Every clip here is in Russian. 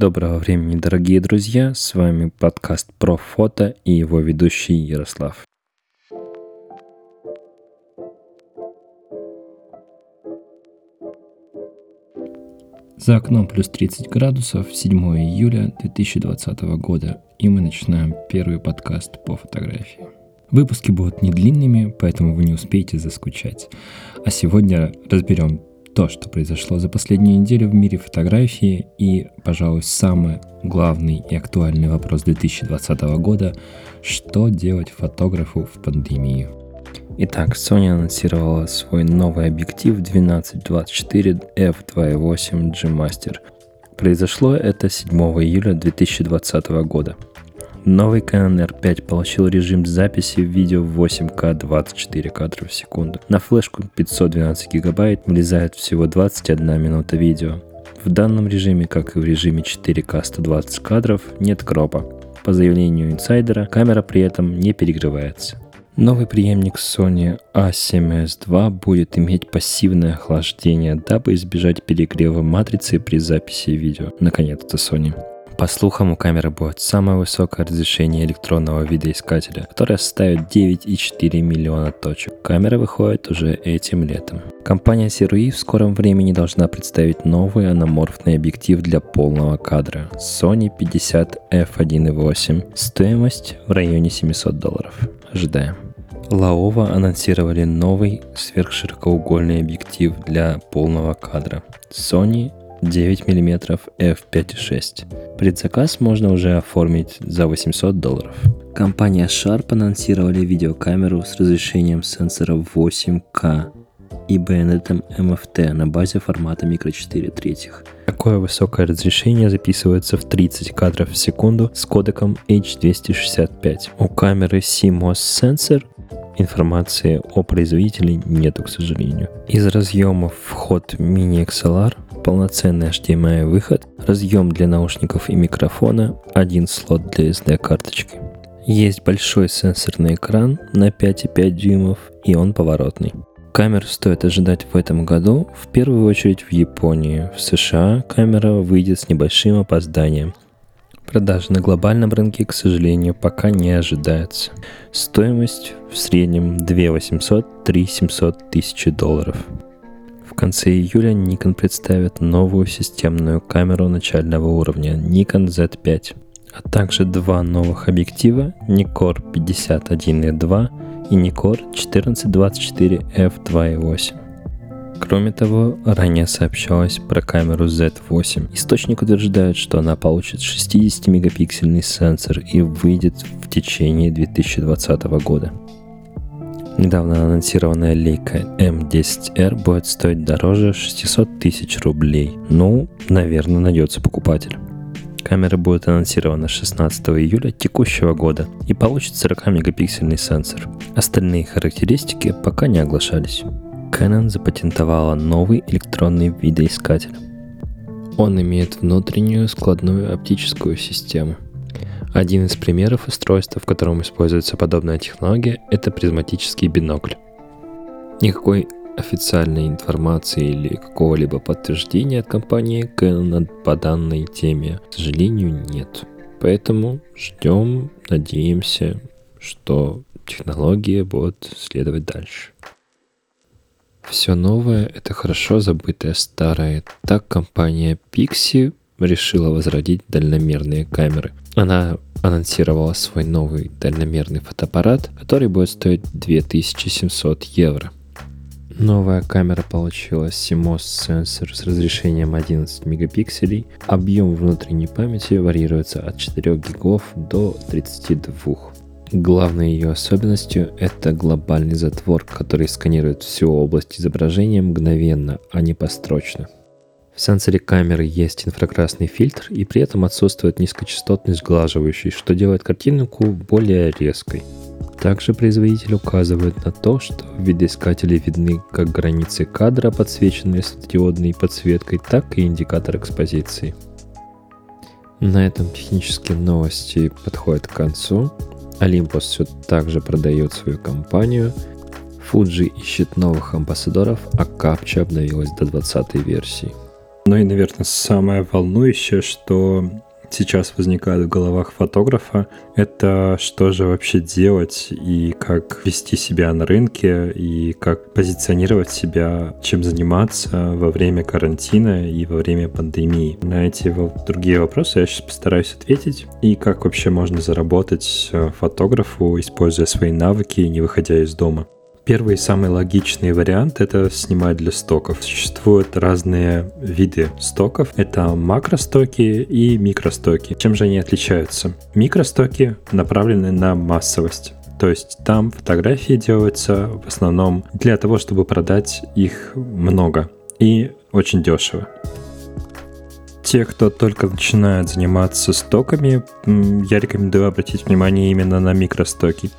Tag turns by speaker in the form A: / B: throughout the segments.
A: Доброго времени, дорогие друзья! С вами подкаст про фото и его ведущий Ярослав. За окном плюс 30 градусов, 7 июля 2020 года, и мы начинаем первый подкаст по фотографии. Выпуски будут не длинными, поэтому вы не успеете заскучать. А сегодня разберем то, что произошло за последнюю неделю в мире фотографии и, пожалуй, самый главный и актуальный вопрос 2020 года – что делать фотографу в пандемию? Итак, Sony анонсировала свой новый объектив 1224 f2.8 G Master. Произошло это 7 июля 2020 года – Новый Canon R5 получил режим записи видео в 8К 24 кадра в секунду. На флешку 512 гигабайт влезает всего 21 минута видео. В данном режиме, как и в режиме 4К 120 кадров, нет кропа. По заявлению инсайдера, камера при этом не перегревается. Новый преемник Sony A7S II будет иметь пассивное охлаждение, дабы избежать перегрева матрицы при записи видео. Наконец-то Sony. По слухам, у камеры будет самое высокое разрешение электронного видоискателя, которое составит 9,4 миллиона точек. Камера выходит уже этим летом. Компания Sirui в скором времени должна представить новый аноморфный объектив для полного кадра Sony 50 f1.8. Стоимость в районе 700 долларов. Ожидаем. Лаова анонсировали новый сверхширокоугольный объектив для полного кадра Sony 9 мм f5.6. Предзаказ можно уже оформить за 800 долларов. Компания Sharp анонсировали видеокамеру с разрешением сенсора 8К и байонетом MFT на базе формата микро 4 третьих. Такое высокое разрешение записывается в 30 кадров в секунду с кодеком H265. У камеры CMOS сенсор информации о производителе нету, к сожалению. Из разъемов вход мини XLR полноценный HDMI выход, разъем для наушников и микрофона, один слот для SD-карточки. Есть большой сенсорный экран на 5,5 дюймов, и он поворотный. Камер стоит ожидать в этом году, в первую очередь в Японии. В США камера выйдет с небольшим опозданием. Продажи на глобальном рынке, к сожалению, пока не ожидается. Стоимость в среднем 2 800-3 700 тысячи долларов конце июля Nikon представит новую системную камеру начального уровня Nikon Z5, а также два новых объектива Nikkor 51E2 и Nikkor 1424 f2.8. Кроме того, ранее сообщалось про камеру Z8. Источник утверждает, что она получит 60-мегапиксельный сенсор и выйдет в течение 2020 года. Недавно анонсированная лейка M10R будет стоить дороже 600 тысяч рублей. Ну, наверное, найдется покупатель. Камера будет анонсирована 16 июля текущего года и получит 40-мегапиксельный сенсор. Остальные характеристики пока не оглашались. Canon запатентовала новый электронный видоискатель. Он имеет внутреннюю складную оптическую систему – один из примеров устройства, в котором используется подобная технология, это призматический бинокль. Никакой официальной информации или какого-либо подтверждения от компании Canon по данной теме, к сожалению, нет. Поэтому ждем, надеемся, что технология будет следовать дальше. Все новое – это хорошо забытое старое. Так компания Pixie решила возродить дальномерные камеры. Она анонсировала свой новый дальномерный фотоаппарат, который будет стоить 2700 евро. Новая камера получила CMOS сенсор с разрешением 11 мегапикселей. Объем внутренней памяти варьируется от 4 гигов до 32. Главной ее особенностью это глобальный затвор, который сканирует всю область изображения мгновенно, а не построчно. В сенсоре камеры есть инфракрасный фильтр и при этом отсутствует низкочастотный сглаживающий, что делает картинку более резкой. Также производитель указывает на то, что в видоискателе видны как границы кадра, подсвеченные светодиодной подсветкой, так и индикатор экспозиции. На этом технические новости подходят к концу. Olympus все так же продает свою компанию. Fuji ищет новых амбассадоров, а Capture обновилась до 20 версии. Ну и, наверное, самое волнующее, что сейчас возникает в головах фотографа, это что же вообще делать и как вести себя на рынке и как позиционировать себя, чем заниматься во время карантина и во время пандемии. На эти другие вопросы я сейчас постараюсь ответить. И как вообще можно заработать э, фотографу, используя свои навыки, не выходя из дома. Первый самый логичный вариант — это снимать для стоков. Существуют разные виды стоков. Это макростоки и микростоки. Чем же они отличаются? Микростоки направлены на массовость. То есть там фотографии делаются в основном для того, чтобы продать их много и очень дешево. Те, кто только начинает заниматься стоками, я рекомендую обратить внимание именно на микростоки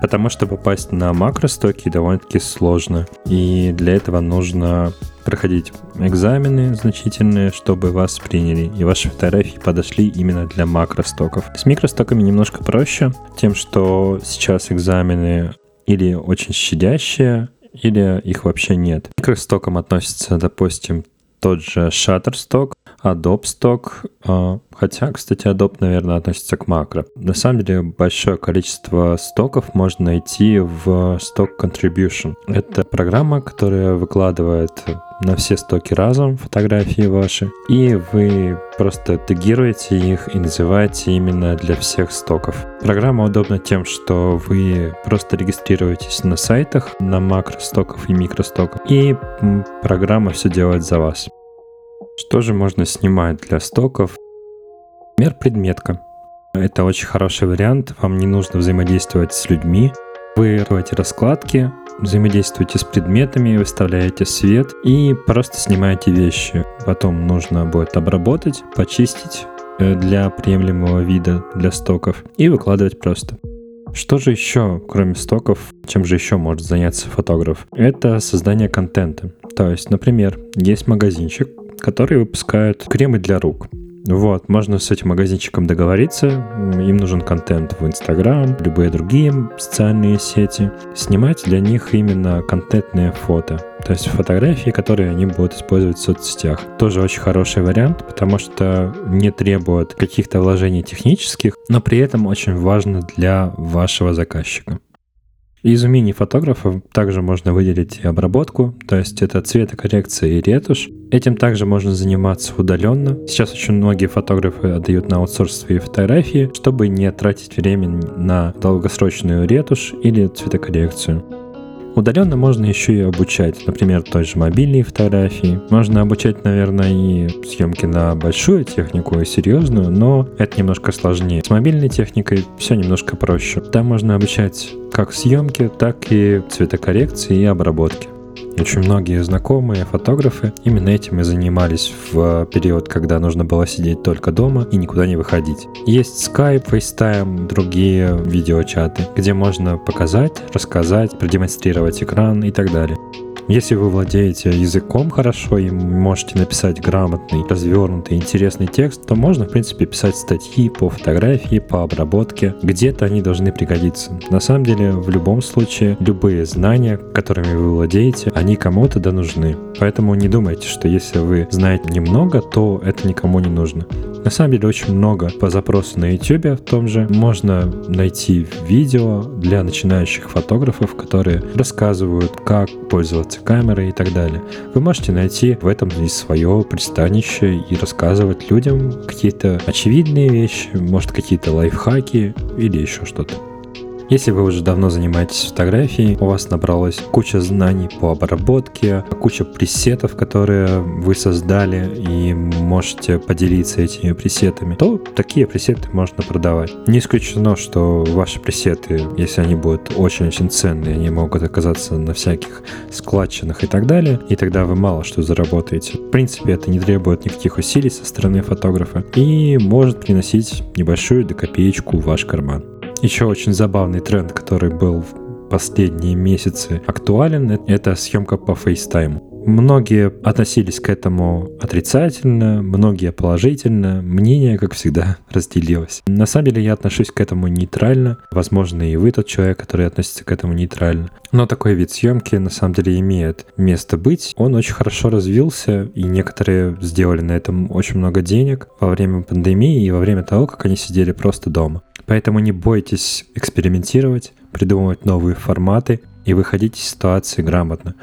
A: потому что попасть на макростоки довольно-таки сложно. И для этого нужно проходить экзамены значительные, чтобы вас приняли, и ваши фотографии подошли именно для макростоков. С микростоками немножко проще, тем, что сейчас экзамены или очень щадящие, или их вообще нет. К микростокам относится, допустим, тот же Shutterstock, Adobe Stock, а, хотя, кстати, Adobe, наверное, относится к макро. На самом деле, большое количество стоков можно найти в Stock Contribution. Это программа, которая выкладывает на все стоки разом фотографии ваши, и вы просто тегируете их и называете именно для всех стоков. Программа удобна тем, что вы просто регистрируетесь на сайтах на макростоков и микростоков, и программа все делает за вас. Что же можно снимать для стоков? Например, предметка. Это очень хороший вариант, вам не нужно взаимодействовать с людьми. Вы делаете раскладки, взаимодействуете с предметами, выставляете свет и просто снимаете вещи. Потом нужно будет обработать, почистить э, для приемлемого вида для стоков и выкладывать просто. Что же еще, кроме стоков, чем же еще может заняться фотограф? Это создание контента. То есть, например, есть магазинчик, который выпускает кремы для рук. Вот, можно с этим магазинчиком договориться, им нужен контент в Инстаграм, любые другие социальные сети, снимать для них именно контентные фото, то есть фотографии, которые они будут использовать в соцсетях. Тоже очень хороший вариант, потому что не требует каких-то вложений технических, но при этом очень важно для вашего заказчика. Из умений фотографа также можно выделить и обработку, то есть это цветокоррекция и ретушь. Этим также можно заниматься удаленно. Сейчас очень многие фотографы отдают на аутсорс свои фотографии, чтобы не тратить время на долгосрочную ретушь или цветокоррекцию. Удаленно можно еще и обучать, например, той же мобильной фотографии. Можно обучать, наверное, и съемки на большую технику и серьезную, но это немножко сложнее. С мобильной техникой все немножко проще. Там можно обучать как съемки, так и цветокоррекции и обработки. Очень многие знакомые фотографы именно этим и занимались в период, когда нужно было сидеть только дома и никуда не выходить. Есть Skype, FaceTime, другие видеочаты, где можно показать, рассказать, продемонстрировать экран и так далее. Если вы владеете языком хорошо и можете написать грамотный, развернутый, интересный текст, то можно, в принципе, писать статьи по фотографии, по обработке. Где-то они должны пригодиться. На самом деле, в любом случае, любые знания, которыми вы владеете, они кому-то да нужны. Поэтому не думайте, что если вы знаете немного, то это никому не нужно. На самом деле очень много по запросу на YouTube в том же. Можно найти видео для начинающих фотографов, которые рассказывают, как пользоваться камерой и так далее. Вы можете найти в этом и свое пристанище и рассказывать людям какие-то очевидные вещи, может какие-то лайфхаки или еще что-то. Если вы уже давно занимаетесь фотографией, у вас набралась куча знаний по обработке, куча пресетов, которые вы создали и можете поделиться этими пресетами, то такие пресеты можно продавать. Не исключено, что ваши пресеты, если они будут очень-очень ценные, они могут оказаться на всяких складчинах и так далее, и тогда вы мало что заработаете. В принципе, это не требует никаких усилий со стороны фотографа и может приносить небольшую до копеечку в ваш карман. Еще очень забавный тренд, который был в последние месяцы актуален, это съемка по FaceTime.
B: Многие относились к этому отрицательно, многие положительно. Мнение, как всегда, разделилось. На самом деле я отношусь к этому нейтрально. Возможно, и вы тот человек, который относится к этому нейтрально. Но такой вид съемки на самом деле имеет место быть. Он очень хорошо развился, и некоторые сделали на этом очень много денег во время пандемии и во время того, как они сидели просто дома. Поэтому не бойтесь экспериментировать, придумывать новые форматы и выходить из ситуации грамотно.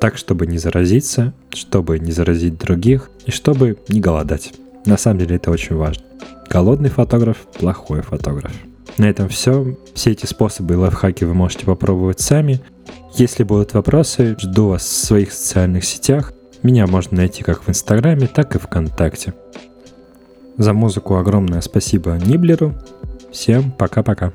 B: Так, чтобы не заразиться, чтобы не заразить других и чтобы не голодать. На самом деле это очень важно. Голодный фотограф – плохой фотограф. На этом все. Все эти способы и лайфхаки вы можете попробовать сами. Если будут вопросы, жду вас в своих социальных сетях. Меня можно найти как в Инстаграме, так и ВКонтакте. За музыку огромное спасибо Ниблеру. Всем пока-пока.